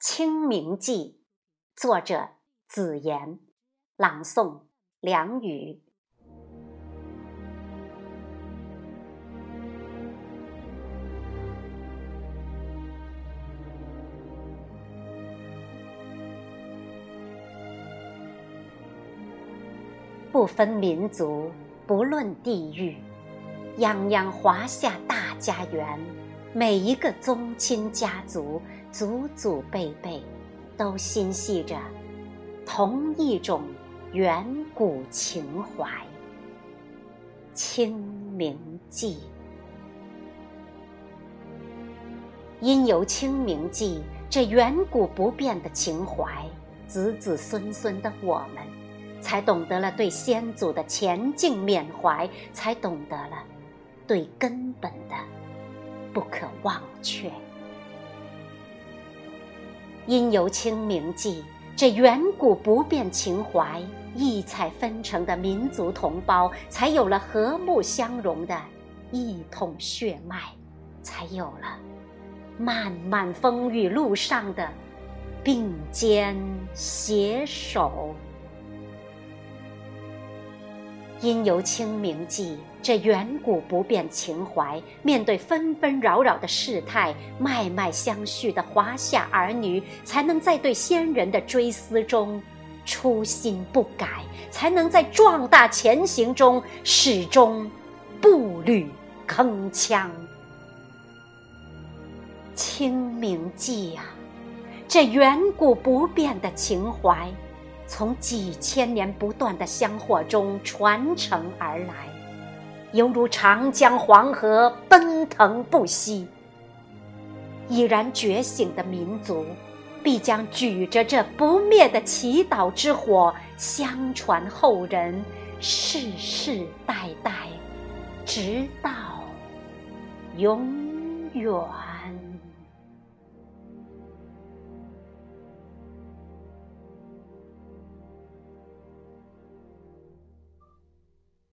清明记》，作者子言，朗诵梁雨。不分民族，不论地域，泱泱华夏大家园，每一个宗亲家族，祖祖辈辈，都心系着同一种远古情怀——清明祭。因有清明祭这远古不变的情怀，子子孙孙的我们。才懂得了对先祖的前进缅怀，才懂得了对根本的不可忘却。因由清明祭这远古不变情怀，异彩纷呈的民族同胞，才有了和睦相融的一统血脉，才有了漫漫风雨路上的并肩携手。因由清明祭这远古不变情怀，面对纷纷扰扰的世态，脉脉相续的华夏儿女，才能在对先人的追思中初心不改，才能在壮大前行中始终步履铿锵。清明祭啊，这远古不变的情怀。从几千年不断的香火中传承而来，犹如长江黄河奔腾不息。已然觉醒的民族，必将举着这不灭的祈祷之火，相传后人，世世代代，直到永远。